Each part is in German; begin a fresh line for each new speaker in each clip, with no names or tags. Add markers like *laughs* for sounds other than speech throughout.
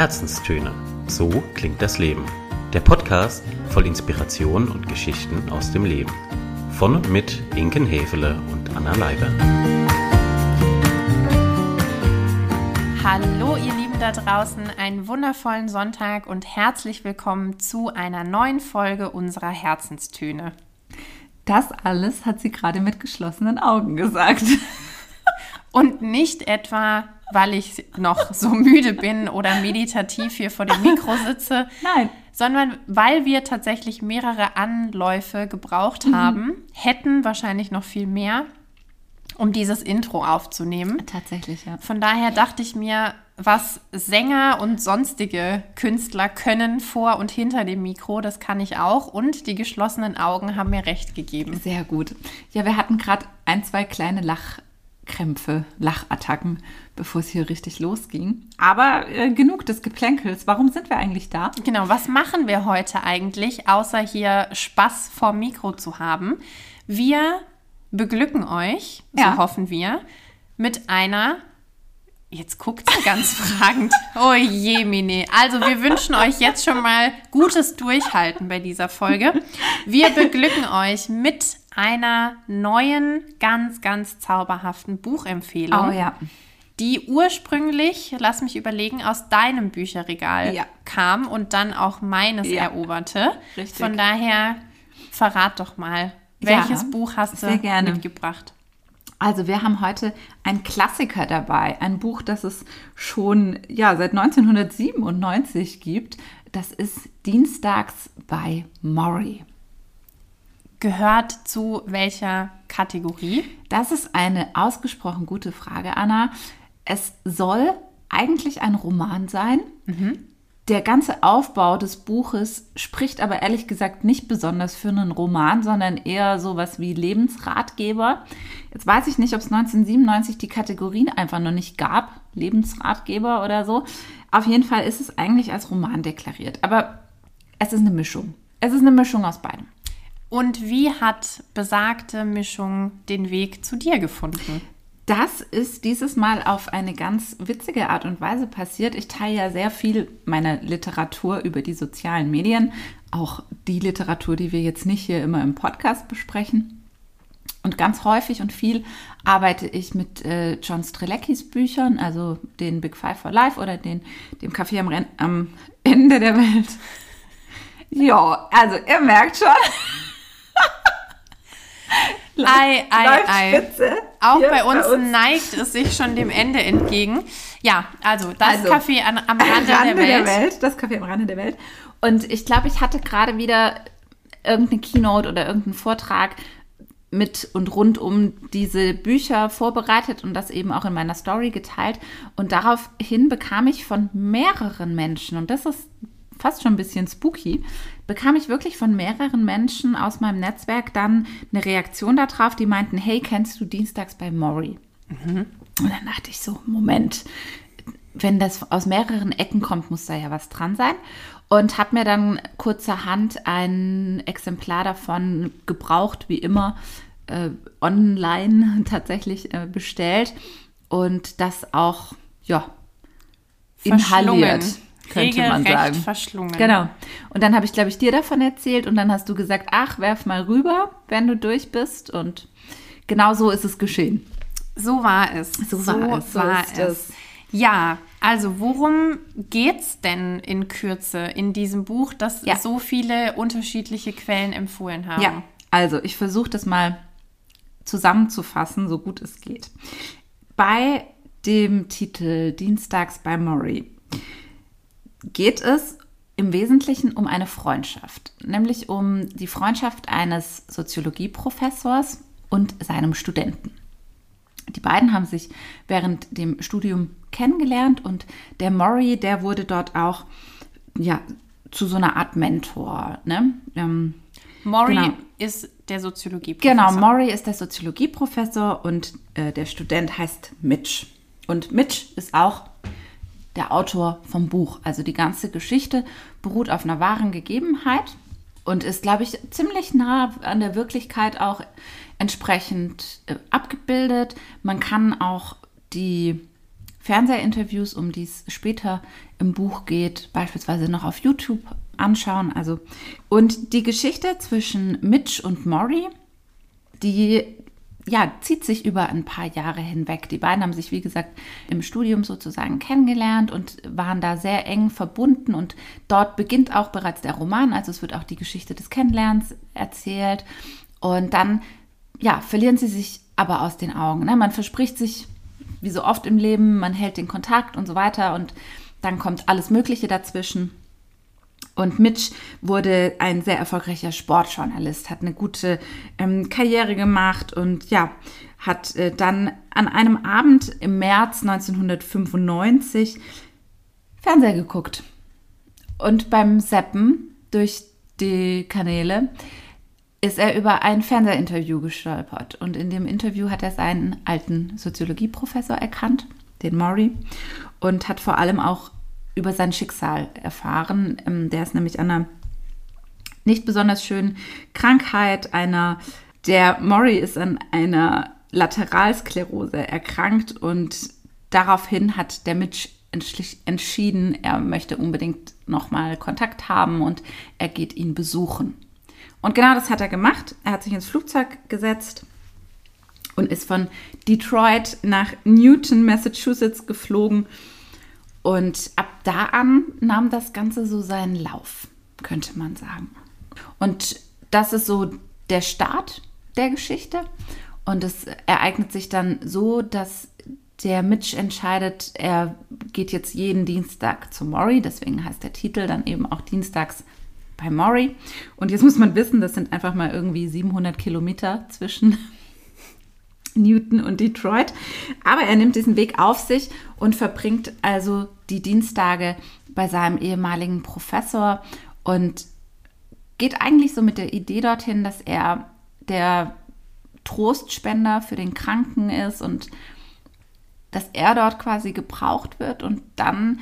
Herzenstöne. So klingt das Leben. Der Podcast voll Inspiration und Geschichten aus dem Leben. Von und mit Inken Hefele und Anna Leiber.
Hallo ihr Lieben da draußen, einen wundervollen Sonntag und herzlich willkommen zu einer neuen Folge unserer Herzenstöne.
Das alles hat sie gerade mit geschlossenen Augen gesagt. *laughs*
Und nicht etwa, weil ich noch so müde bin oder meditativ hier vor dem Mikro sitze.
Nein.
Sondern weil wir tatsächlich mehrere Anläufe gebraucht
Mhm.
haben, hätten wahrscheinlich noch viel mehr, um dieses Intro aufzunehmen.
Tatsächlich, ja.
Von daher dachte ich mir, was Sänger und sonstige Künstler können vor und hinter dem Mikro, das kann ich auch. Und die geschlossenen Augen haben mir recht gegeben.
Sehr gut. Ja, wir hatten gerade ein, zwei kleine Lachkrämpfe, Lachattacken, bevor es hier richtig losging. Aber äh, genug des Geplänkels. Warum sind wir eigentlich da?
Genau, was machen wir heute eigentlich, außer hier Spaß vorm Mikro zu haben? Wir beglücken euch, so
Ja.
hoffen wir, mit einer. Jetzt guckt sie ganz *laughs* fragend. Oh je, Mine. Also, wir wünschen euch jetzt schon mal gutes Durchhalten bei dieser Folge. Wir beglücken euch mit einer neuen, ganz, ganz zauberhaften Buchempfehlung
Oh ja.
die ursprünglich, lass mich überlegen, aus deinem Bücherregal
Ja.
kam und dann auch meines
Ja.
eroberte.
Richtig.
Von daher verrat doch mal,
Ja,
welches Buch hast du
gerne.
mitgebracht?
Also wir haben heute ein Klassiker dabei, ein Buch, das es schon ja, seit 1997 gibt. Das ist Dienstags bei Maury.
Gehört zu welcher Kategorie?
Das ist eine ausgesprochen gute Frage, Anna. Es soll eigentlich ein Roman sein. Der ganze Aufbau des Buches spricht aber ehrlich gesagt nicht besonders für einen Roman, sondern eher sowas wie Lebensratgeber. Jetzt weiß ich nicht, ob es 1997 die Kategorien einfach noch nicht gab, Lebensratgeber oder so. Auf jeden Fall ist es eigentlich als Roman deklariert. Aber es ist eine Mischung. Es ist eine Mischung aus beidem.
Und wie hat besagte Mischung den Weg zu dir gefunden?
Das ist dieses Mal auf eine ganz witzige Art und Weise passiert. Ich teile ja sehr viel meiner Literatur über die sozialen Medien, auch die Literatur, die wir jetzt nicht hier immer im Podcast besprechen. Und ganz häufig und viel arbeite ich mit äh, John Streleckis Büchern, also den Big Five for Life oder den, dem Café am, Ren am Ende der Welt. Ja, also ihr merkt schon.
Ei, ei, ei. Auch
hier
bei uns, neigt es sich schon dem Ende entgegen. Ja, also das
Also,
Café an, am Rande,
Rande
der, Welt.
Das Café am Rande der Welt. Und ich glaube, ich hatte gerade wieder irgendeine Keynote oder irgendeinen Vortrag mit und rund um diese Bücher vorbereitet und das eben auch in meiner Story geteilt. Und daraufhin bekam ich von mehreren Menschen, und das ist fast schon ein bisschen spooky, bekam ich wirklich von mehreren Menschen aus meinem Netzwerk dann eine Reaktion darauf, die meinten, hey, kennst du Dienstags bei Maury? Und dann dachte ich so, Moment, wenn das aus mehreren Ecken kommt, muss da ja was dran sein. Und habe mir dann kurzerhand ein Exemplar davon gebraucht, wie immer, äh, online *laughs* tatsächlich äh, bestellt und das auch, ja, inhaliert, könnte man sagen.
verschlungen.
Genau. Und dann habe ich, glaube ich, dir davon erzählt und dann hast du gesagt, ach, werf mal rüber, wenn du durch bist. Und genau so ist es geschehen.
So war es.
So war es, so
war es.
es.
Ja, also worum geht's denn in Kürze in diesem Buch, das
Ja.
so viele unterschiedliche Quellen empfohlen haben?
Ja, also ich versuche das mal zusammenzufassen, so gut es geht. Bei dem Titel Dienstags bei Maury geht es im Wesentlichen um eine Freundschaft, nämlich um die Freundschaft eines Soziologieprofessors und seinem Studenten. Die beiden haben sich während dem Studium kennengelernt und der Maury, der wurde dort auch ja, zu so einer Art Mentor. Ne? Ähm,
Maury
Genau.
ist der Soziologie.
Genau, Maury ist der Soziologieprofessor und äh, der Student heißt Mitch. Und Mitch ist auch der Autor vom Buch. Also die ganze Geschichte beruht auf einer wahren Gegebenheit und ist, glaube ich, ziemlich nah an der Wirklichkeit auch entsprechend äh, abgebildet. Man kann auch die Fernsehinterviews, um die es später im Buch geht, beispielsweise noch auf YouTube anschauen. Also und die Geschichte zwischen Mitch und Maury, die ja, zieht sich über ein paar Jahre hinweg. Die beiden haben sich, wie gesagt, im Studium sozusagen kennengelernt und waren da sehr eng verbunden. Und dort beginnt auch bereits der Roman. Also es wird auch die Geschichte des Kennenlernens erzählt. Und dann, ja, verlieren sie sich aber aus den Augen. Ne? Man verspricht sich, wie so oft im Leben, man hält den Kontakt und so weiter. Und dann kommt alles Mögliche dazwischen. Und Mitch wurde ein sehr erfolgreicher Sportjournalist, hat eine gute ähm, Karriere gemacht und ja, hat äh, dann an einem Abend im März 1995 Fernseher geguckt. Und beim Seppen durch die Kanäle ist er über ein Fernsehinterview gestolpert. Und in dem Interview hat er seinen alten Soziologieprofessor erkannt, den Maury, und hat vor allem auch über sein Schicksal erfahren. Ähm, der ist nämlich an einer nicht besonders schönen Krankheit, einer, der Maury ist an einer Lateralsklerose erkrankt und daraufhin hat der Mitch entschieden, er möchte unbedingt nochmal Kontakt haben und er geht ihn besuchen. Und genau das hat er gemacht. Er hat sich ins Flugzeug gesetzt und ist von Detroit nach Newton, Massachusetts geflogen und ab da an nahm das Ganze so seinen Lauf, könnte man sagen. Und das ist so der Start der Geschichte. Und es ereignet sich dann so, dass der Mitch entscheidet, er geht jetzt jeden Dienstag zu Maury. Deswegen heißt der Titel dann eben auch Dienstags bei Maury. Und jetzt muss man wissen, das sind einfach mal irgendwie 700 Kilometer zwischen Newton und Detroit. Aber er nimmt diesen Weg auf sich und verbringt also die Dienstage bei seinem ehemaligen Professor und geht eigentlich so mit der Idee dorthin, dass er der Trostspender für den Kranken ist und dass er dort quasi gebraucht wird. Und dann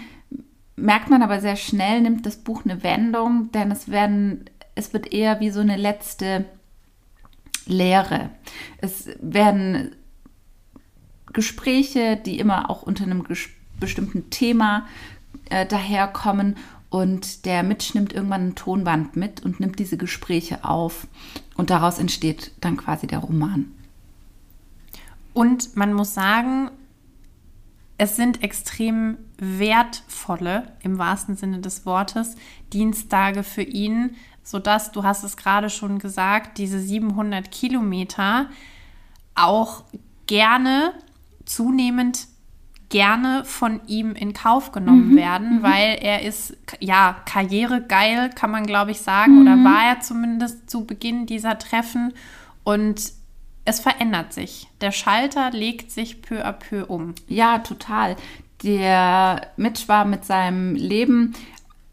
merkt man aber sehr schnell, nimmt das Buch eine Wendung, denn es werden, es wird eher wie so eine letzte Lehre. Es werden Gespräche, die immer auch unter einem bestimmten Thema äh, daherkommen. Und der Mitch nimmt irgendwann ein Tonband mit und nimmt diese Gespräche auf. Und daraus entsteht dann quasi der Roman.
Und man muss sagen, es sind extrem wertvolle, im wahrsten Sinne des Wortes, Dienstage für ihn, sodass, du hast es gerade schon gesagt, diese 700 Kilometer auch gerne, zunehmend gerne von ihm in Kauf genommen mhm, werden, mhm. weil er ist, ja, karrieregeil, kann man glaube ich sagen, mhm. oder war er zumindest zu Beginn dieser Treffen und es verändert sich. Der Schalter legt sich peu à peu um.
Ja, total. Der Mitch war mit seinem Leben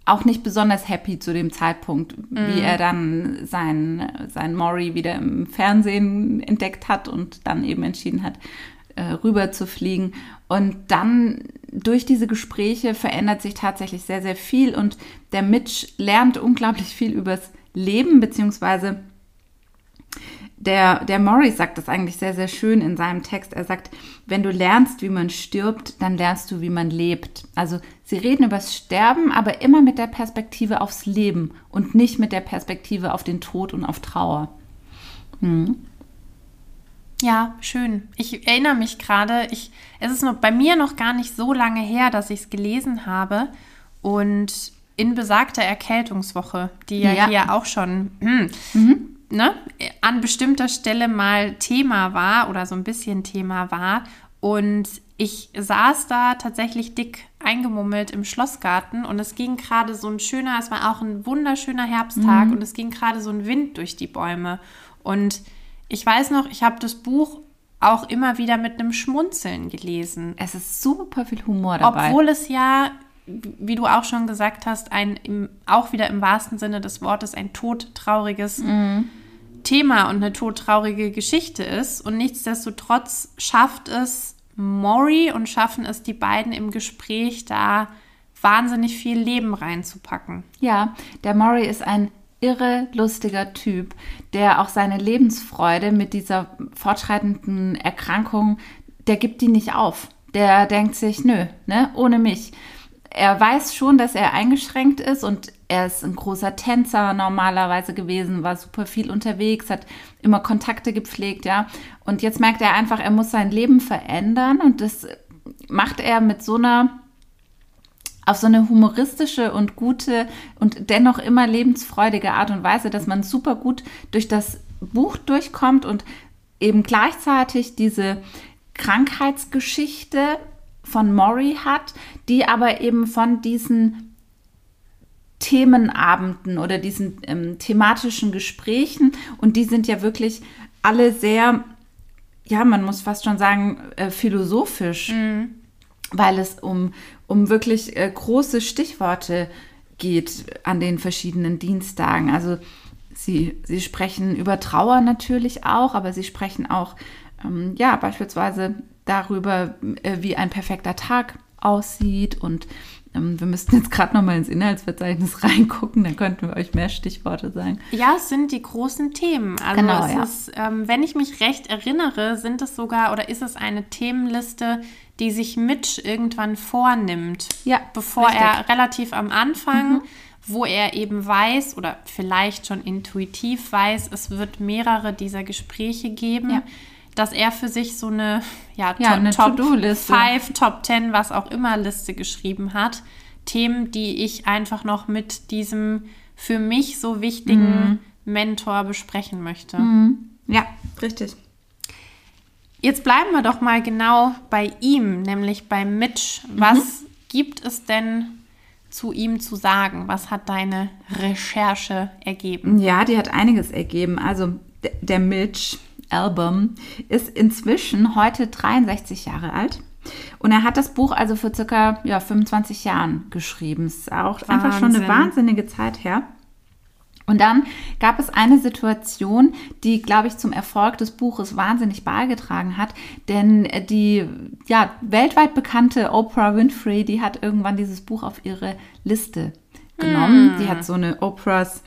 auch nicht besonders happy zu dem Zeitpunkt, mhm. wie er dann sein, sein Maury wieder im Fernsehen entdeckt hat und dann eben entschieden hat, äh, rüber zu fliegen. Und dann durch diese Gespräche verändert sich tatsächlich sehr, sehr viel und der Mitch lernt unglaublich viel übers Leben, beziehungsweise der, der Morris sagt das eigentlich sehr, sehr schön in seinem Text. Er sagt, wenn du lernst, wie man stirbt, dann lernst du, wie man lebt. Also sie reden über das Sterben, aber immer mit der Perspektive aufs Leben und nicht mit der Perspektive auf den Tod und auf Trauer. Hm.
Ja, schön. Ich erinnere mich gerade, ich, es ist noch, bei mir noch gar nicht so lange her, dass ich es gelesen habe. Und in besagter Erkältungswoche, die ja, ja. hier auch schon hm, mhm ne, an bestimmter Stelle mal Thema war oder so ein bisschen Thema war. Und ich saß da tatsächlich dick eingemummelt im Schlossgarten und es ging gerade so ein schöner, es war auch ein wunderschöner Herbsttag mhm. und es ging gerade so ein Wind durch die Bäume. Und ich weiß noch, ich habe das Buch auch immer wieder mit einem Schmunzeln gelesen.
Es ist super viel Humor dabei.
Obwohl es ja, wie du auch schon gesagt hast, ein im, auch wieder im wahrsten Sinne des Wortes ein todtrauriges mhm. Thema und eine todtraurige Geschichte ist. Und nichtsdestotrotz schafft es Maury und schaffen es die beiden im Gespräch da wahnsinnig viel Leben reinzupacken.
Ja, der Maury ist ein irre lustiger Typ, der auch seine Lebensfreude mit dieser fortschreitenden Erkrankung, der gibt die nicht auf. der denkt sich, nö, ne, ohne mich. Er weiß schon, dass er eingeschränkt ist und er ist ein großer Tänzer normalerweise gewesen, war super viel unterwegs, hat immer Kontakte gepflegt, ja. Und jetzt merkt er einfach, er muss sein Leben verändern und das macht er mit so einer auf so eine humoristische und gute und dennoch immer lebensfreudige Art und Weise, dass man super gut durch das Buch durchkommt und eben gleichzeitig diese Krankheitsgeschichte von Maury hat, die aber eben von diesen Themenabenden oder diesen ähm, thematischen Gesprächen und die sind ja wirklich alle sehr, ja, man muss fast schon sagen, äh, philosophisch. Mhm weil es um, um wirklich äh, große Stichworte geht an den verschiedenen Dienstagen. Also sie, sie sprechen über Trauer natürlich auch, aber sie sprechen auch, ähm, ja, beispielsweise darüber, äh, wie ein perfekter Tag aussieht und ähm, wir müssten jetzt gerade noch mal ins Inhaltsverzeichnis *laughs* reingucken, dann könnten wir euch mehr Stichworte sagen.
Ja, es sind die großen Themen. Also genau, ja. ist, ähm, wenn ich mich recht erinnere, sind es sogar oder ist es eine Themenliste, die sich Mitch irgendwann vornimmt.
Ja.
Bevor richtig. er relativ am Anfang, mhm. wo er eben weiß oder vielleicht schon intuitiv weiß, es wird mehrere dieser Gespräche geben. Ja. Dass er für sich so eine, ja,
ja eine
Top 5, Top 10, was auch immer Liste geschrieben hat. Themen, die ich einfach noch mit diesem für mich so wichtigen mhm. Mentor besprechen möchte.
Mhm. Ja, richtig.
Jetzt bleiben wir doch mal genau bei ihm, nämlich bei Mitch. Was mhm. gibt es denn zu ihm zu sagen? Was hat deine Recherche ergeben?
Ja, die hat einiges ergeben. Also der Mitch Album ist inzwischen heute 63 Jahre alt. Und er hat das Buch also vor circa ja, 25 Jahren geschrieben. Ist auch Wahnsinn. einfach schon eine wahnsinnige Zeit her. Und dann gab es eine Situation, die, glaube ich, zum Erfolg des Buches wahnsinnig beigetragen hat. Denn die ja, weltweit bekannte Oprah Winfrey, die hat irgendwann dieses Buch auf ihre Liste genommen. Mm. Die hat so eine Oprahs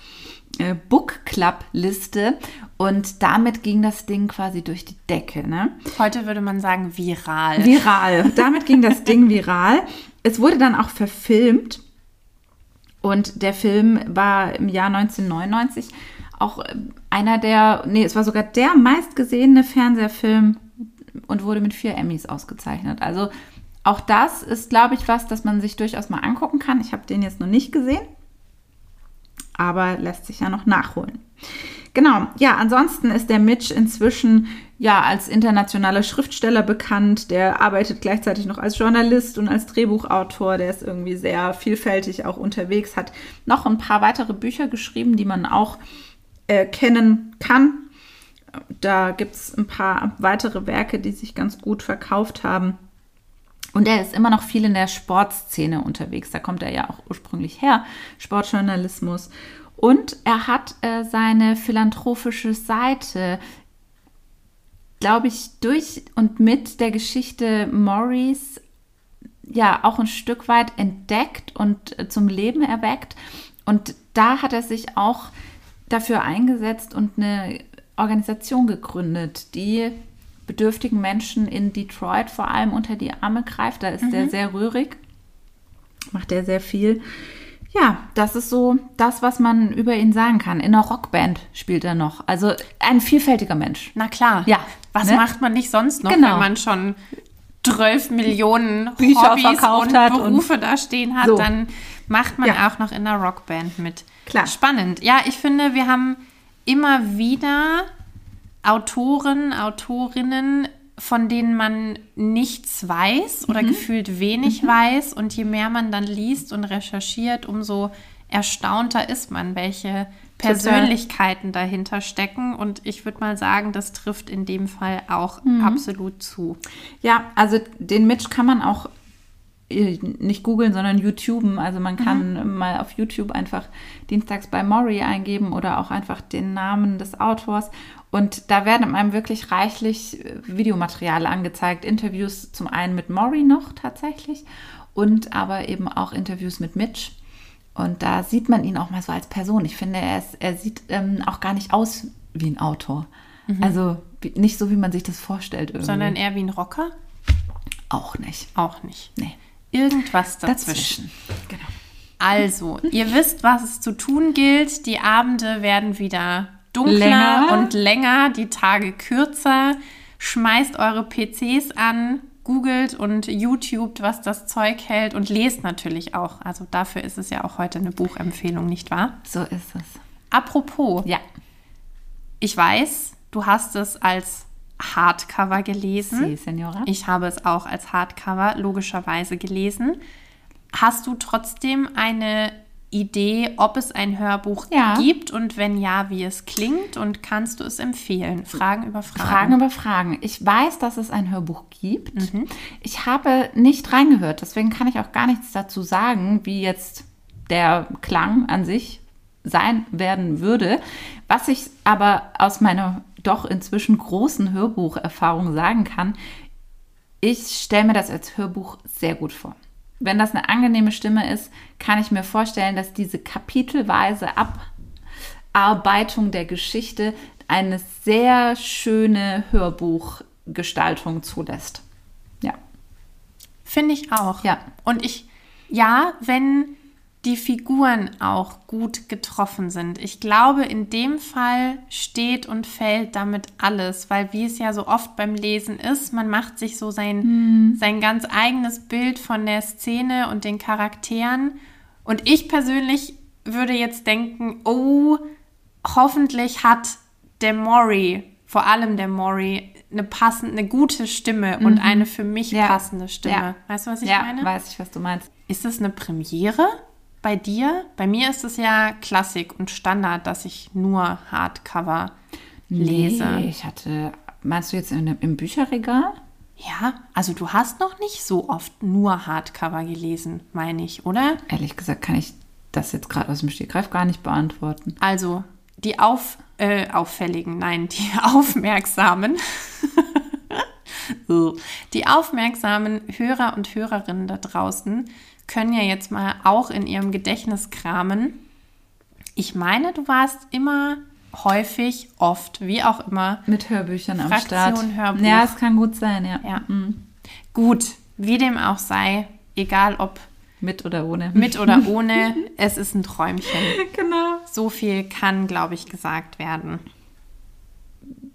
äh, Book Club Liste und damit ging das Ding quasi durch die Decke. Ne?
Heute würde man sagen viral.
Viral. Damit ging das Ding viral. Es wurde dann auch verfilmt und der Film war im Jahr 1999 auch äh, einer der, nee, es war sogar der meistgesehene Fernsehfilm und wurde mit vier Emmys ausgezeichnet. Also auch das ist, glaube ich, was, das man sich durchaus mal angucken kann. Ich habe den jetzt noch nicht gesehen, aber lässt sich ja noch nachholen. Genau, ja, ansonsten ist der Mitch inzwischen ja als internationaler Schriftsteller bekannt. Der arbeitet gleichzeitig noch als Journalist und als Drehbuchautor. Der ist irgendwie sehr vielfältig auch unterwegs, hat noch ein paar weitere Bücher geschrieben, die man auch äh, kennen kann. Da gibt es ein paar weitere Werke, die sich ganz gut verkauft haben. Und er ist immer noch viel in der Sportszene unterwegs. Da kommt er ja auch ursprünglich her, Sportjournalismus. Und er hat äh, seine philanthropische Seite, glaube ich, durch und mit der Geschichte Morris ja auch ein Stück weit entdeckt und äh, zum Leben erweckt. Und da hat er sich auch dafür eingesetzt und eine Organisation gegründet, die bedürftigen Menschen in Detroit vor allem unter die Arme greift. Da ist mhm. er sehr rührig, macht er sehr viel. Ja, das ist so das, was man über ihn sagen kann. In einer Rockband spielt er noch. Also ein vielfältiger Mensch.
Na klar.
Ja.
Was ne? macht man nicht sonst noch,
genau.
wenn man schon 12 Millionen Bücher Hobbys verkauft und hat Berufe und da stehen hat, so. dann macht man ja. auch noch in einer Rockband mit.
Klar.
Spannend. Ja, ich finde, wir haben immer wieder Autoren, Autorinnen, von denen man nichts weiß oder mhm. gefühlt wenig mhm. weiß. Und je mehr man dann liest und recherchiert, umso erstaunter ist man, welche Persönlichkeiten Total. dahinter stecken. Und ich würde mal sagen, das trifft in dem Fall auch mhm. absolut zu.
Ja, also den Mitch kann man auch nicht googeln, sondern YouTuben. Also man kann mhm. mal auf YouTube einfach Dienstags bei Maury eingeben oder auch einfach den Namen des Autors. Und da werden einem wirklich reichlich äh, Videomaterial angezeigt. Interviews zum einen mit Maury noch tatsächlich und aber eben auch Interviews mit Mitch. Und da sieht man ihn auch mal so als Person. Ich finde, er, ist, er sieht ähm, auch gar nicht aus wie ein Autor. Mhm. Also nicht so, wie man sich das vorstellt. Irgendwie.
Sondern eher wie ein Rocker?
Auch nicht.
Auch nicht.
Nee.
Irgendwas dazwischen.
Genau.
Also, ihr *laughs* wisst, was es zu tun gilt. Die Abende werden wieder dunkler
Länger.
und länger, die Tage kürzer. Schmeißt eure PCs an, googelt und YouTubet, was das Zeug hält und lest natürlich auch. Also dafür ist es ja auch heute eine Buchempfehlung, nicht wahr?
So ist es.
Apropos,
Ja.
ich weiß, du hast es als Hardcover gelesen.
Sie, Senora.
Ich habe es auch als Hardcover logischerweise gelesen. Hast du trotzdem eine Idee, ob es ein Hörbuch
Ja.
gibt und wenn ja, wie es klingt und kannst du es empfehlen? Fragen über Fragen.
Fragen über Fragen. Ich weiß, dass es ein Hörbuch gibt. Ich habe nicht reingehört, deswegen kann ich auch gar nichts dazu sagen, wie jetzt der Klang an sich sein werden würde. Was ich aber aus meiner doch inzwischen großen Hörbucherfahrung sagen kann, ich stelle mir das als Hörbuch sehr gut vor. Wenn das eine angenehme Stimme ist, kann ich mir vorstellen, dass diese kapitelweise Abarbeitung der Geschichte eine sehr schöne Hörbuchgestaltung zulässt. Ja.
Finde ich auch.
Ja.
Und ich, ja, wenn die Figuren auch gut getroffen sind. Ich glaube, in dem Fall steht und fällt damit alles, weil wie es ja so oft beim Lesen ist, man macht sich so sein, sein ganz eigenes Bild von der Szene und den Charakteren. Und ich persönlich würde jetzt denken, oh, hoffentlich hat der Mori, vor allem der Mori, eine passende, eine gute Stimme und eine für mich
Ja.
passende Stimme.
Ja.
Weißt du, was ich
ja,
meine?
weiß ich, was du meinst.
Ist das eine Premiere bei dir? Bei mir ist es ja Klassik und Standard, dass ich nur Hardcover lese.
Nee, ich hatte, meinst du jetzt in, im Bücherregal?
Ja, also du hast noch nicht so oft nur Hardcover gelesen, meine ich, oder?
Ehrlich gesagt kann ich das jetzt gerade aus dem Stegreif gar nicht beantworten.
Also die auf, äh, auffälligen, nein, die *laughs* aufmerksamen, die aufmerksamen Hörer und Hörerinnen da draußen können ja jetzt mal auch in ihrem Gedächtnis kramen. Ich meine, du warst immer häufig, oft, wie auch immer.
Mit Hörbüchern am Start.
Hörbuch.
Ja, es kann gut sein, ja.
Ja. Gut, wie dem auch sei, egal ob
Mit oder ohne.
mit oder *laughs* ohne, es ist ein Träumchen.
genau.
So viel kann, glaube ich, gesagt werden.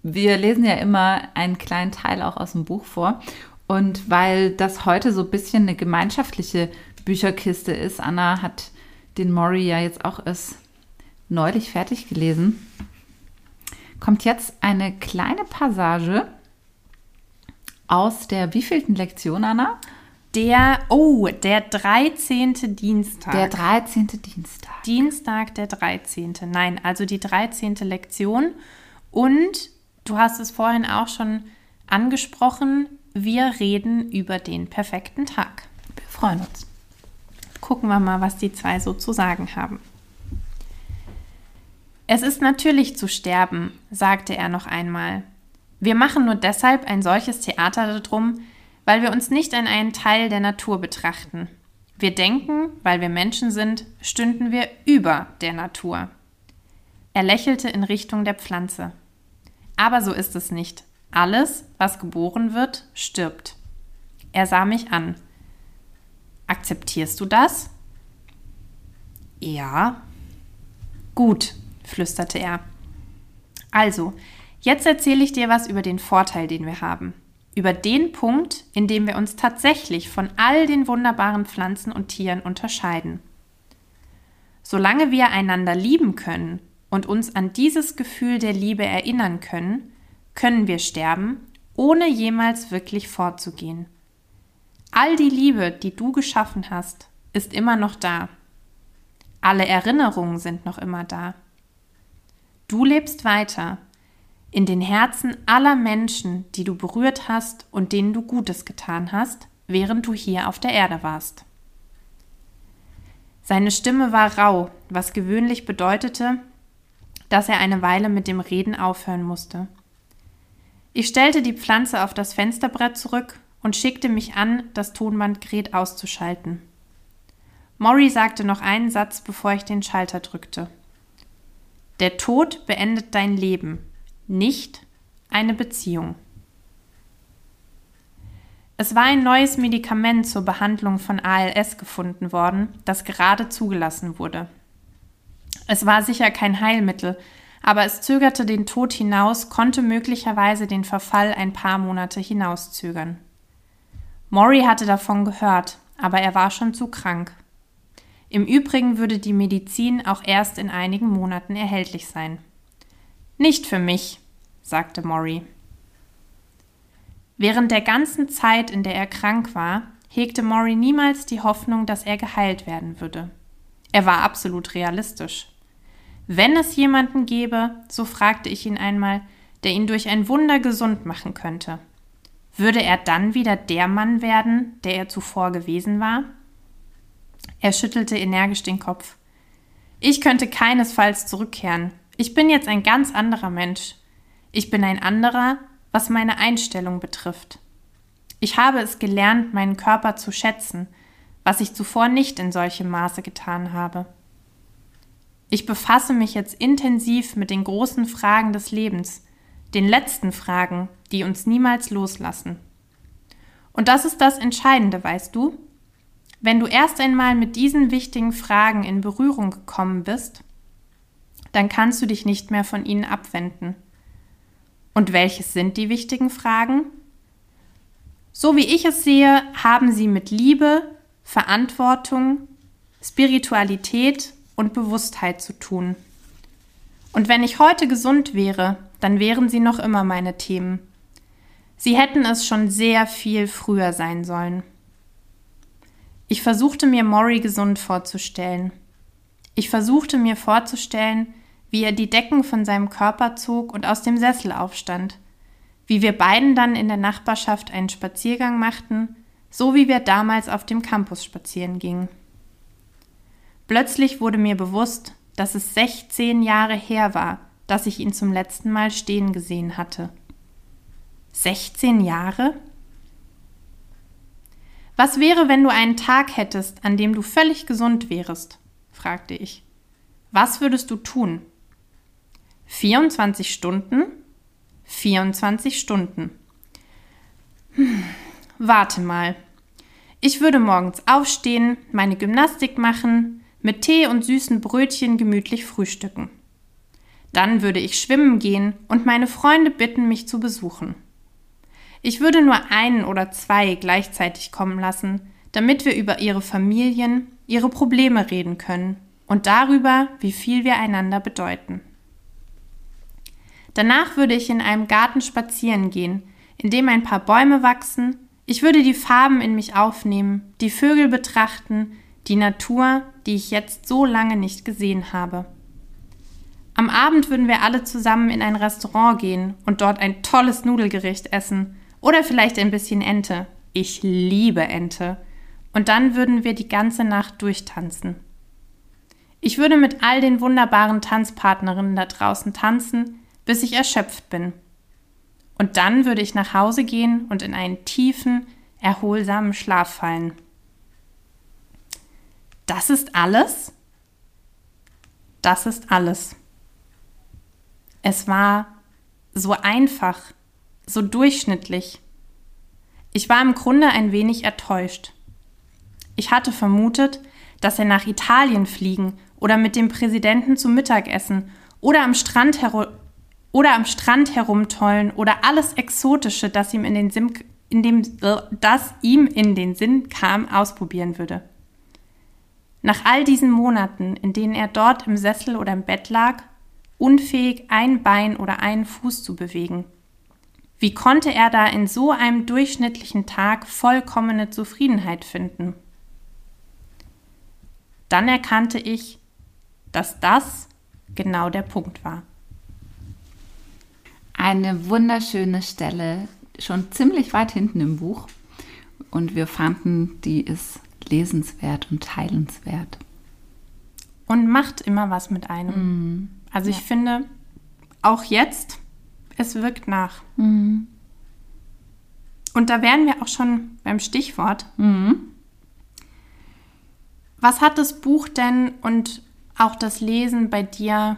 Wir lesen ja immer einen kleinen Teil auch aus dem Buch vor. Und weil das heute so ein bisschen eine gemeinschaftliche Bücherkiste ist, Anna hat den Mori ja jetzt auch erst neulich fertig gelesen, kommt jetzt eine kleine Passage aus der wievielten Lektion, Anna?
Der, oh, der 13. Dienstag.
Der 13. Dienstag.
Dienstag, der 13. Nein, also die 13. Lektion. Und du hast es vorhin auch schon angesprochen, wir reden über den perfekten Tag.
Wir freuen uns.
Gucken wir mal, was die zwei so zu sagen haben. Es ist natürlich zu sterben, sagte er noch einmal. Wir machen nur deshalb ein solches Theater darum, weil wir uns nicht an einen Teil der Natur betrachten. Wir denken, weil wir Menschen sind, stünden wir über der Natur. Er lächelte in Richtung der Pflanze. Aber so ist es nicht. Alles, was geboren wird, stirbt. Er sah mich an. Akzeptierst du das? Ja. Gut, flüsterte er. Also, jetzt erzähle ich dir was über den Vorteil, den wir haben. Über den Punkt, in dem wir uns tatsächlich von all den wunderbaren Pflanzen und Tieren unterscheiden. Solange wir einander lieben können und uns an dieses Gefühl der Liebe erinnern können, können wir sterben, ohne jemals wirklich fortzugehen. All die Liebe, die du geschaffen hast, ist immer noch da. Alle Erinnerungen sind noch immer da. Du lebst weiter in den Herzen aller Menschen, die du berührt hast und denen du Gutes getan hast, während du hier auf der Erde warst. Seine Stimme war rau, was gewöhnlich bedeutete, dass er eine Weile mit dem Reden aufhören musste. Ich stellte die Pflanze auf das Fensterbrett zurück und schickte mich an, das Tonbandgerät auszuschalten. Maury sagte noch einen Satz, bevor ich den Schalter drückte. Der Tod beendet dein Leben, nicht eine Beziehung. Es war ein neues Medikament zur Behandlung von ALS gefunden worden, das gerade zugelassen wurde. Es war sicher kein Heilmittel, aber es zögerte den Tod hinaus, konnte möglicherweise den Verfall ein paar Monate hinauszögern. Maury hatte davon gehört, aber er war schon zu krank. Im Übrigen würde die Medizin auch erst in einigen Monaten erhältlich sein. Nicht für mich, sagte Maury. Während der ganzen Zeit, in der er krank war, hegte Maury niemals die Hoffnung, dass er geheilt werden würde. Er war absolut realistisch. Wenn es jemanden gäbe, so fragte ich ihn einmal, der ihn durch ein Wunder gesund machen könnte, würde er dann wieder der Mann werden, der er zuvor gewesen war? Er schüttelte energisch den Kopf. Ich könnte keinesfalls zurückkehren. Ich bin jetzt ein ganz anderer Mensch. Ich bin ein anderer, was meine Einstellung betrifft. Ich habe es gelernt, meinen Körper zu schätzen, was ich zuvor nicht in solchem Maße getan habe. Ich befasse mich jetzt intensiv mit den großen Fragen des Lebens, den letzten Fragen, die uns niemals loslassen. Und das ist das Entscheidende, weißt du? Wenn du erst einmal mit diesen wichtigen Fragen in Berührung gekommen bist, dann kannst du dich nicht mehr von ihnen abwenden. Und welches sind die wichtigen Fragen? So wie ich es sehe, haben sie mit Liebe, Verantwortung, Spiritualität und Bewusstheit zu tun. Und wenn ich heute gesund wäre, dann wären sie noch immer meine Themen. Sie hätten es schon sehr viel früher sein sollen. Ich versuchte mir Maury gesund vorzustellen. Ich versuchte mir vorzustellen, wie er die Decken von seinem Körper zog und aus dem Sessel aufstand, wie wir beiden dann in der Nachbarschaft einen Spaziergang machten, so wie wir damals auf dem Campus spazieren gingen. Plötzlich wurde mir bewusst, dass es 16 Jahre her war, dass ich ihn zum letzten Mal stehen gesehen hatte. 16 Jahre? Was wäre, wenn du einen Tag hättest, an dem du völlig gesund wärest? fragte ich. Was würdest du tun? 24 Stunden, 24 Stunden. Hm, warte mal. Ich würde morgens aufstehen, meine Gymnastik machen, mit Tee und süßen Brötchen gemütlich frühstücken. Dann würde ich schwimmen gehen und meine Freunde bitten, mich zu besuchen. Ich würde nur einen oder zwei gleichzeitig kommen lassen, damit wir über ihre Familien, ihre Probleme reden können und darüber, wie viel wir einander bedeuten. Danach würde ich in einem Garten spazieren gehen, in dem ein paar Bäume wachsen, ich würde die Farben in mich aufnehmen, die Vögel betrachten, die Natur, die ich jetzt so lange nicht gesehen habe. Am Abend würden wir alle zusammen in ein Restaurant gehen und dort ein tolles Nudelgericht essen oder vielleicht ein bisschen Ente. Ich liebe Ente. Und dann würden wir die ganze Nacht durchtanzen. Ich würde mit all den wunderbaren Tanzpartnerinnen da draußen tanzen, bis ich erschöpft bin. Und dann würde ich nach Hause gehen und in einen tiefen, erholsamen Schlaf fallen. Das ist alles? Das ist alles. Es war so einfach, so durchschnittlich. Ich war im Grunde ein wenig enttäuscht. Ich hatte vermutet, dass er nach Italien fliegen oder mit dem Präsidenten zum Mittagessen oder am Strand herum oder am Strand herumtollen oder alles Exotische, das ihm in den Sinn, in dem, das ihm in den Sinn kam, ausprobieren würde. Nach all diesen Monaten, in denen er dort im Sessel oder im Bett lag, unfähig, ein Bein oder einen Fuß zu bewegen. Wie konnte er da in so einem durchschnittlichen Tag vollkommene Zufriedenheit finden? Dann erkannte ich, dass das genau der Punkt war.
Eine wunderschöne Stelle, schon ziemlich weit hinten im Buch. Und wir fanden, die ist lesenswert und teilenswert.
Und macht immer was mit einem. Mhm. Also ich finde, auch jetzt, es wirkt nach. Mhm. Und da wären wir auch schon beim Stichwort. Mhm. Was hat das Buch denn und auch das Lesen bei dir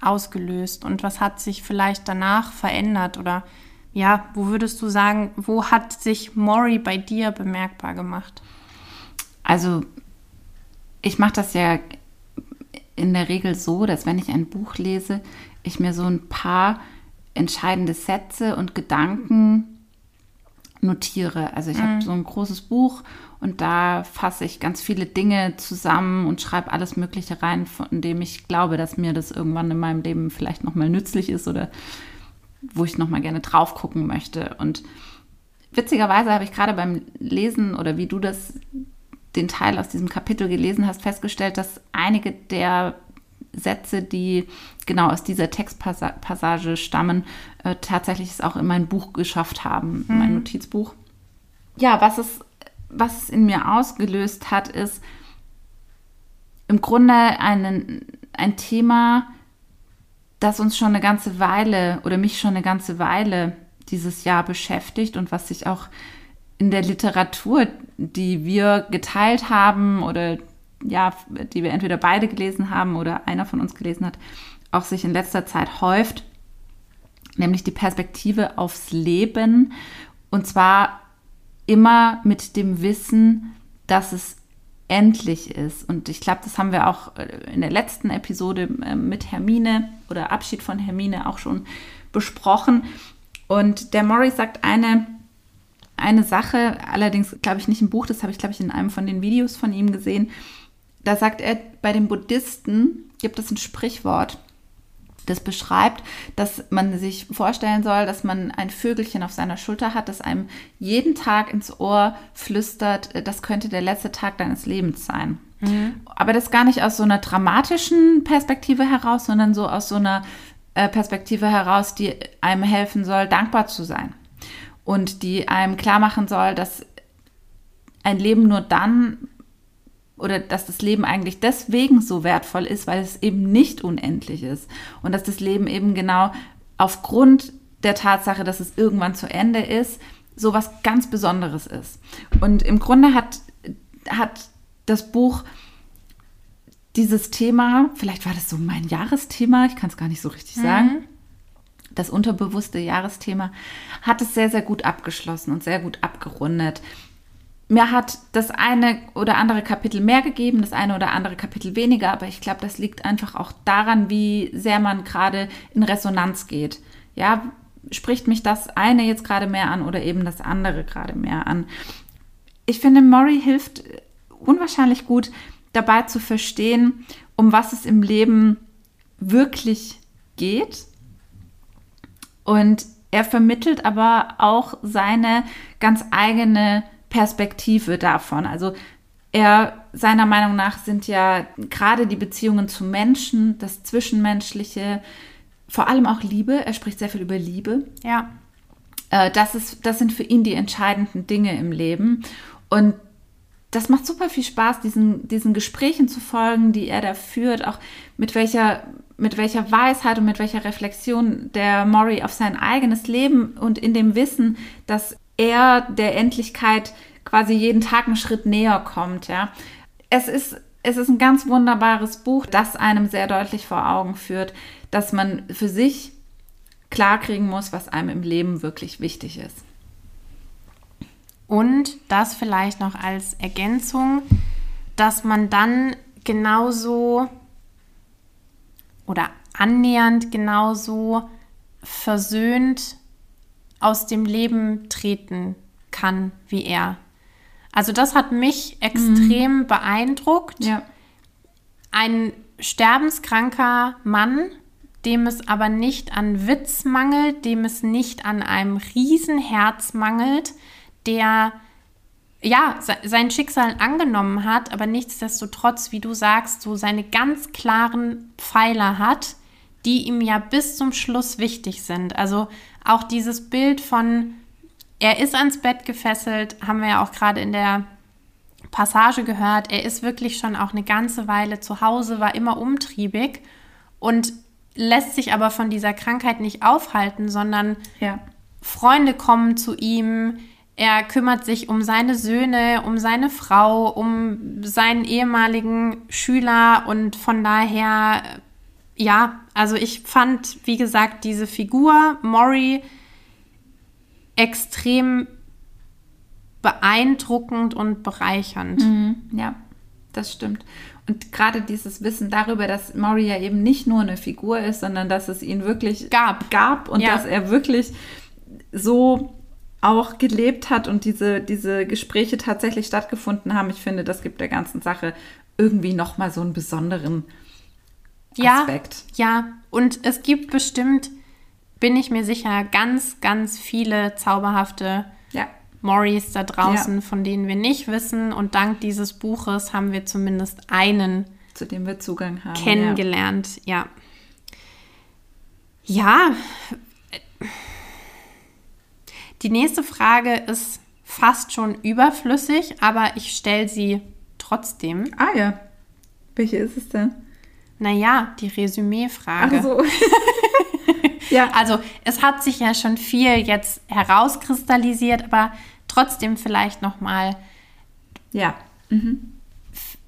ausgelöst und was hat sich vielleicht danach verändert oder ja, wo würdest du sagen, wo hat sich Maury bei dir bemerkbar gemacht?
Also, ich mache das ja in der Regel so, dass wenn ich ein Buch lese, ich mir so ein paar entscheidende Sätze und Gedanken notiere. Also ich mhm. habe so ein großes Buch und da fasse ich ganz viele Dinge zusammen und schreibe alles Mögliche rein, von dem ich glaube, dass mir das irgendwann in meinem Leben vielleicht nochmal nützlich ist oder wo ich nochmal gerne drauf gucken möchte. Und witzigerweise habe ich gerade beim Lesen oder wie du das den Teil aus diesem Kapitel gelesen hast, festgestellt, dass einige der Sätze, die genau aus dieser Textpassage stammen, äh, tatsächlich es auch in mein Buch geschafft haben, mhm. mein Notizbuch. Ja, was es, was es in mir ausgelöst hat, ist im Grunde einen, ein Thema, das uns schon eine ganze Weile oder mich schon eine ganze Weile dieses Jahr beschäftigt und was sich auch in der Literatur, die wir geteilt haben oder ja, die wir entweder beide gelesen haben oder einer von uns gelesen hat, auch sich in letzter Zeit häuft, nämlich die Perspektive aufs Leben und zwar immer mit dem Wissen, dass es endlich ist. Und ich glaube, das haben wir auch äh, in der letzten Episode äh, mit Hermine oder Abschied von Hermine auch schon besprochen. Und der Murray sagt eine, eine Sache, allerdings glaube ich nicht im Buch, das habe ich glaube ich in einem von den Videos von ihm gesehen, da sagt er, bei den Buddhisten gibt es ein Sprichwort, das beschreibt, dass man sich vorstellen soll, dass man ein Vögelchen auf seiner Schulter hat, das einem jeden Tag ins Ohr flüstert, das könnte der letzte Tag deines Lebens sein. Mhm. Aber das gar nicht aus so einer dramatischen Perspektive heraus, sondern so aus so einer äh, Perspektive heraus, die einem helfen soll, dankbar zu sein. Und die einem klar machen soll, dass ein Leben nur dann oder dass das Leben eigentlich deswegen so wertvoll ist, weil es eben nicht unendlich ist und dass das Leben eben genau aufgrund der Tatsache, dass es irgendwann zu Ende ist, so was ganz Besonderes ist. Und im Grunde hat, hat das Buch dieses Thema, vielleicht war das so mein Jahresthema, ich kann es gar nicht so richtig sagen, mhm. Das unterbewusste Jahresthema, hat es sehr, sehr gut abgeschlossen und sehr gut abgerundet mir hat das eine oder andere Kapitel mehr gegeben, das eine oder andere Kapitel weniger, aber ich glaube, das liegt einfach auch daran, wie sehr man gerade in Resonanz geht. Ja, spricht mich das eine jetzt gerade mehr an oder eben das andere gerade mehr an. Ich finde, Maury hilft unwahrscheinlich gut dabei zu verstehen, um was es im Leben wirklich geht. Und er vermittelt aber auch seine ganz eigene Perspektive davon. Also er, seiner Meinung nach, sind ja gerade die Beziehungen zu Menschen, das Zwischenmenschliche, vor allem auch Liebe. Er spricht sehr viel über Liebe.
Ja.
Äh, das, ist, das sind für ihn die entscheidenden Dinge im Leben. Und das macht super viel Spaß, diesen, diesen Gesprächen zu folgen, die er da führt, auch mit welcher, mit welcher Weisheit und mit welcher Reflexion der Maury auf sein eigenes Leben und in dem Wissen, dass er der Endlichkeit quasi jeden Tag einen Schritt näher kommt, ja. Es ist, es ist ein ganz wunderbares Buch, das einem sehr deutlich vor Augen führt, dass man für sich klarkriegen muss, was einem im Leben wirklich wichtig ist.
Und das vielleicht noch als Ergänzung, dass man dann genauso oder annähernd genauso versöhnt aus dem Leben treten kann wie er. Also das hat mich extrem mhm. beeindruckt.
Ja.
Ein sterbenskranker Mann, dem es aber nicht an Witz mangelt, dem es nicht an einem Riesenherz mangelt, der ja sein Schicksal angenommen hat, aber nichtsdestotrotz, wie du sagst, so seine ganz klaren Pfeiler hat, die ihm ja bis zum Schluss wichtig sind. Also auch dieses Bild von, er ist ans Bett gefesselt, haben wir ja auch gerade in der Passage gehört. Er ist wirklich schon auch eine ganze Weile zu Hause, war immer umtriebig und lässt sich aber von dieser Krankheit nicht aufhalten, sondern
ja.
Freunde kommen zu ihm. Er kümmert sich um seine Söhne, um seine Frau, um seinen ehemaligen Schüler und von daher ja, also ich fand, wie gesagt, diese Figur, Maury, extrem beeindruckend und bereichernd.
Mhm, ja, das stimmt. Und gerade dieses Wissen darüber, dass Maury ja eben nicht nur eine Figur ist, sondern dass es ihn wirklich
Gab.
gab und
Ja.
dass er wirklich so auch gelebt hat und diese, diese Gespräche tatsächlich stattgefunden haben. Ich finde, das gibt der ganzen Sache irgendwie nochmal so einen besonderen
Ja,
Aspekt.
ja. Und es gibt bestimmt, bin ich mir sicher, ganz, ganz viele zauberhafte
Ja.
Morris da draußen,
Ja.
von denen wir nicht wissen. Und dank dieses Buches haben wir zumindest einen
Zu dem wir Zugang haben.
kennengelernt. Ja. Ja. Die nächste Frage ist fast schon überflüssig, aber ich stelle sie trotzdem.
Ah ja. Welche ist es denn?
Naja, die Resümee-Frage.
Ach so. *laughs* ja.
Also es hat sich ja schon viel jetzt herauskristallisiert, aber trotzdem vielleicht noch mal,
Ja.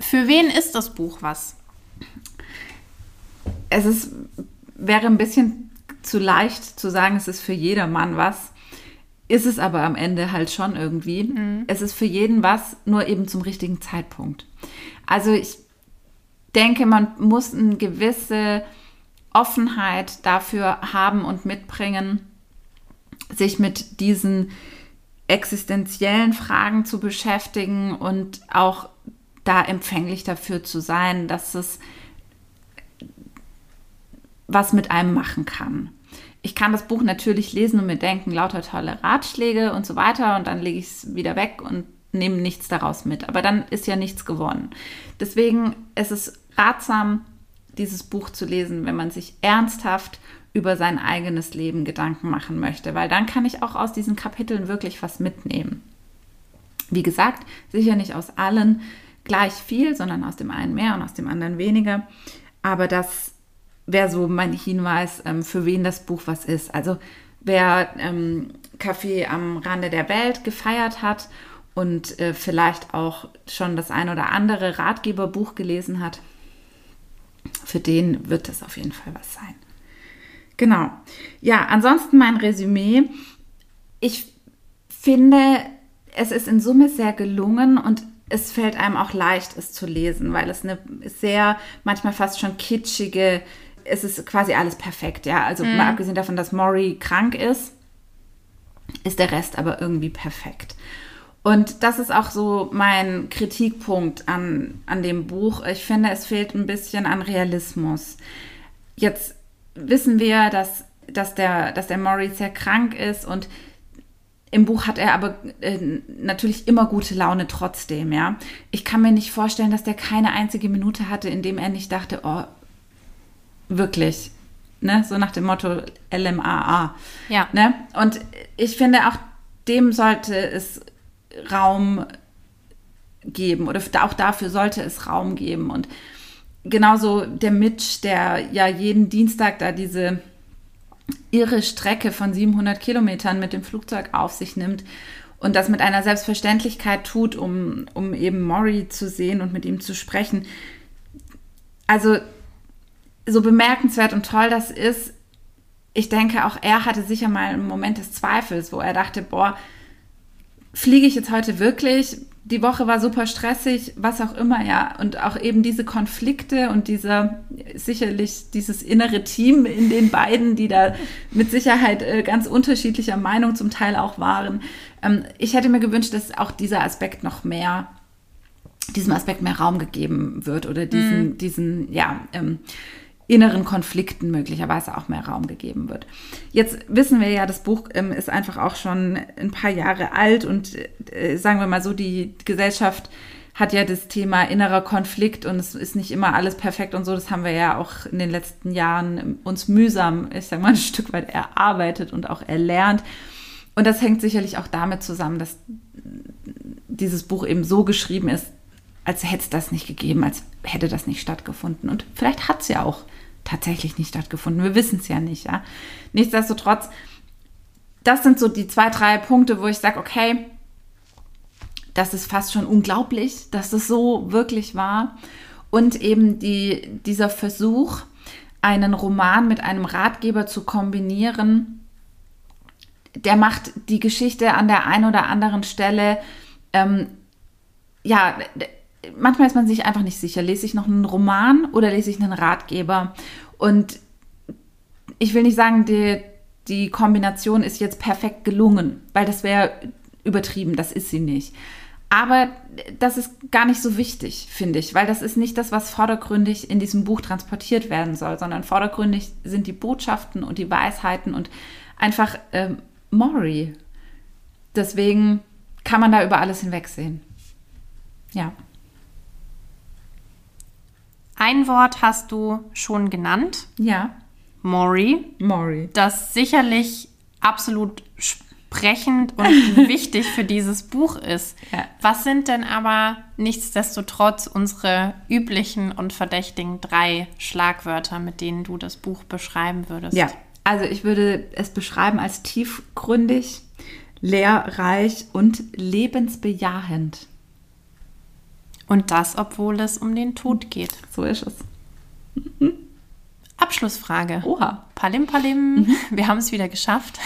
für wen ist das Buch was?
es ist, wäre ein bisschen zu leicht zu sagen, es ist für jedermann was. Ist es aber am Ende halt schon irgendwie. Es ist für jeden was, nur eben zum richtigen Zeitpunkt. Also ich denke, man muss eine gewisse Offenheit dafür haben und mitbringen, sich mit diesen existenziellen Fragen zu beschäftigen und auch da empfänglich dafür zu sein, dass es was mit einem machen kann. Ich kann das Buch natürlich lesen und mir denken, lauter tolle Ratschläge und so weiter und dann lege ich es wieder weg und nehme nichts daraus mit. Aber dann ist ja nichts gewonnen. Deswegen ist es ratsam, dieses Buch zu lesen, wenn man sich ernsthaft über sein eigenes Leben Gedanken machen möchte, weil dann kann ich auch aus diesen Kapiteln wirklich was mitnehmen. Wie gesagt, sicher nicht aus allen gleich viel, sondern aus dem einen mehr und aus dem anderen weniger. Aber das wäre so mein Hinweis, ähm, für wen das Buch was ist. Also wer ähm, Café am Rande der Welt gefeiert hat und äh, vielleicht auch schon das ein oder andere Ratgeberbuch gelesen hat, für den wird das auf jeden Fall was sein. Genau. Ja, ansonsten mein Resümee. Ich finde, es ist in Summe sehr gelungen und es fällt einem auch leicht, es zu lesen, weil es eine sehr, manchmal fast schon kitschige, es ist quasi alles perfekt, ja. Also mal abgesehen davon, dass Maury krank ist, ist der Rest aber irgendwie perfekt. Und das ist auch so mein Kritikpunkt an, an dem Buch. Ich finde, es fehlt ein bisschen an Realismus. Jetzt wissen wir, dass, dass, der, dass der Maury sehr krank ist und im Buch hat er aber äh, natürlich immer gute Laune trotzdem, ja. Ich kann mir nicht vorstellen, dass der keine einzige Minute hatte, in dem er nicht dachte, oh, wirklich, ne? So nach dem Motto LMAA.
Ja.
Ne? Und ich finde, auch dem sollte es Raum geben oder auch dafür sollte es Raum geben. Und genauso der Mitch, der ja jeden Dienstag da diese irre Strecke von 700 Kilometern mit dem Flugzeug auf sich nimmt und das mit einer Selbstverständlichkeit tut, um, um eben Maury zu sehen und mit ihm zu sprechen. Also so bemerkenswert und toll das ist, ich denke, auch er hatte sicher mal einen Moment des Zweifels, wo er dachte, boah, fliege ich jetzt heute wirklich? Die Woche war super stressig, was auch immer, ja. Und auch eben diese Konflikte und dieser, sicherlich dieses innere Team in den beiden, die da mit Sicherheit äh, ganz unterschiedlicher Meinung zum Teil auch waren. Ähm, ich hätte mir gewünscht, dass auch dieser Aspekt noch mehr, diesem Aspekt mehr Raum gegeben wird oder diesen, diesen, ja, ähm, inneren Konflikten möglicherweise auch mehr Raum gegeben wird. Jetzt wissen wir ja, das Buch ähm, ist einfach auch schon ein paar Jahre alt und äh, sagen wir mal so, die Gesellschaft hat ja das Thema innerer Konflikt und es ist nicht immer alles perfekt und so. Das haben wir ja auch in den letzten Jahren uns mühsam, ich sag mal, *laughs* ein Stück weit erarbeitet und auch erlernt. Und das hängt sicherlich auch damit zusammen, dass dieses Buch eben so geschrieben ist, als hätte es das nicht gegeben, als hätte das nicht stattgefunden. Und vielleicht hat es ja auch tatsächlich nicht stattgefunden. Wir wissen es ja nicht, ja. Nichtsdestotrotz, das sind so die zwei, drei Punkte, wo ich sage, okay, das ist fast schon unglaublich, dass es so wirklich war. Und eben die, dieser Versuch, einen Roman mit einem Ratgeber zu kombinieren, der macht die Geschichte an der einen oder anderen Stelle, ähm, ja, manchmal ist man sich einfach nicht sicher. Lese ich noch einen Roman oder lese ich einen Ratgeber? Und ich will nicht sagen, die, die Kombination ist jetzt perfekt gelungen, weil das wäre übertrieben, das ist sie nicht. Aber das ist gar nicht so wichtig, finde ich, weil das ist nicht das, was vordergründig in diesem Buch transportiert werden soll, sondern vordergründig sind die Botschaften und die Weisheiten und einfach ähm, Maury. Deswegen kann man da über alles hinwegsehen. Ja.
Ein Wort hast du schon genannt.
Ja.
Maury.
Maury.
Das sicherlich absolut sprechend und *laughs* wichtig für dieses Buch ist.
Ja.
Was sind denn aber nichtsdestotrotz unsere üblichen und verdächtigen drei Schlagwörter, mit denen du das Buch beschreiben würdest?
Ja, also ich würde es beschreiben als tiefgründig, lehrreich und lebensbejahend.
Und das, obwohl es um den Tod geht.
So ist es.
Abschlussfrage.
Oha.
Palim Palim, wir haben es wieder geschafft.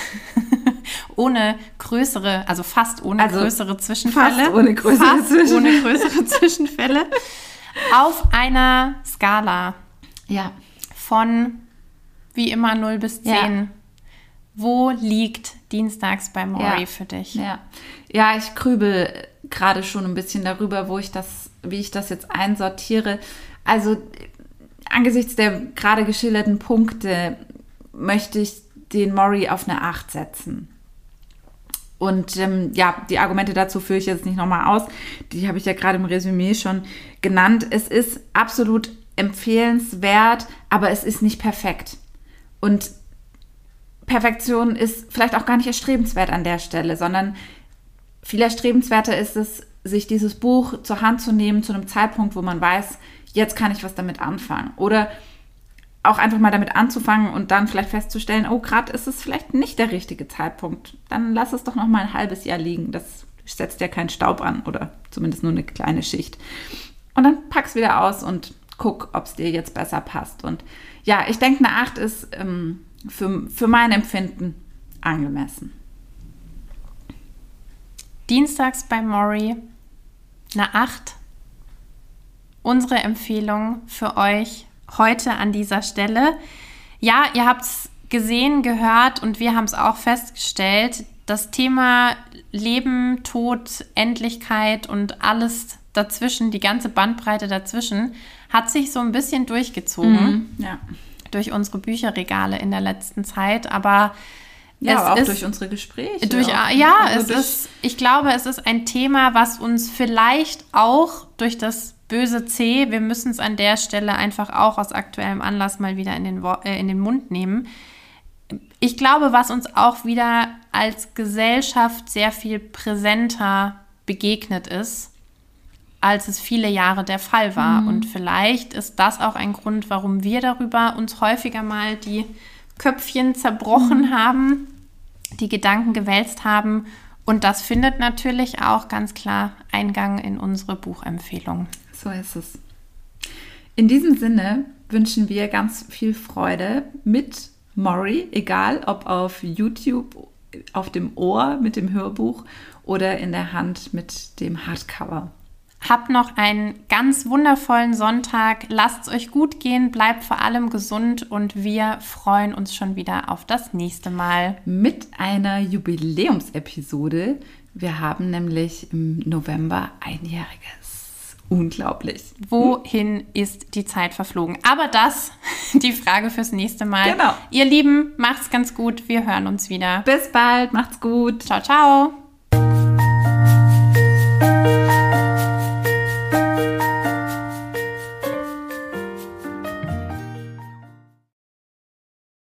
*laughs* ohne größere, also fast ohne
Also
größere Zwischenfälle.
fast ohne größere
Fast
Zwischenfälle.
ohne größere Zwischenfälle. Auf einer Skala
Ja.
von wie immer 0 bis 10.
Ja.
Wo liegt Dienstags bei Maury
Ja.
für dich?
Ja, ja ich grübel gerade schon ein bisschen darüber, wo ich das, wie ich das jetzt einsortiere. Also angesichts der gerade geschilderten Punkte möchte ich den Maury auf eine 8 setzen. Und ähm, ja, die Argumente dazu führe ich jetzt nicht nochmal aus. Die habe ich ja gerade im Resümee schon genannt. Es ist absolut empfehlenswert, aber es ist nicht perfekt. Und Perfektion ist vielleicht auch gar nicht erstrebenswert an der Stelle, sondern viel erstrebenswerter ist es, sich dieses Buch zur Hand zu nehmen zu einem Zeitpunkt, wo man weiß, jetzt kann ich was damit anfangen. Oder auch einfach mal damit anzufangen und dann vielleicht festzustellen, oh, gerade ist es vielleicht nicht der richtige Zeitpunkt. Dann lass es doch noch mal ein halbes Jahr liegen. Das setzt ja keinen Staub an oder zumindest nur eine kleine Schicht. Und dann pack's wieder aus und guck, ob es dir jetzt besser passt. Und ja, ich denke, eine 8 ist ähm, für, für mein Empfinden angemessen.
Dienstags bei Maury eine 8. Unsere Empfehlung für euch heute an dieser Stelle. Ja, ihr habt es gesehen, gehört und wir haben es auch festgestellt. Das Thema Leben, Tod, Endlichkeit und alles dazwischen, die ganze Bandbreite dazwischen, hat sich so ein bisschen durchgezogen
Ja.
durch unsere Bücherregale in der letzten Zeit. Aber
Ja,
es
aber auch
ist
durch unsere Gespräche.
durch,
auch.
ja,
Also
es ist, ich glaube, es ist ein Thema, was uns vielleicht auch durch das böse C, wir müssen es an der Stelle einfach auch aus aktuellem Anlass mal wieder in den, äh, in den Mund nehmen. Ich glaube, was uns auch wieder als Gesellschaft sehr viel präsenter begegnet ist, als es viele Jahre der Fall war. Und vielleicht ist das auch ein Grund, warum wir darüber uns häufiger mal die Köpfchen zerbrochen haben, die Gedanken gewälzt haben. Und das findet natürlich auch ganz klar Eingang in unsere Buchempfehlung.
So ist es. In diesem Sinne wünschen wir ganz viel Freude mit Maury, egal ob auf YouTube, auf dem Ohr mit dem Hörbuch oder in der Hand mit dem Hardcover.
Habt noch einen ganz wundervollen Sonntag. Lasst es euch gut gehen, bleibt vor allem gesund und wir freuen uns schon wieder auf das nächste Mal.
Mit einer Jubiläumsepisode. Wir haben nämlich im November einjähriges. Unglaublich.
Wohin ist die Zeit verflogen? Aber das *laughs* die Frage fürs nächste Mal.
Genau.
Ihr Lieben, macht's ganz gut. Wir hören uns wieder.
Bis bald, macht's gut.
Ciao, ciao.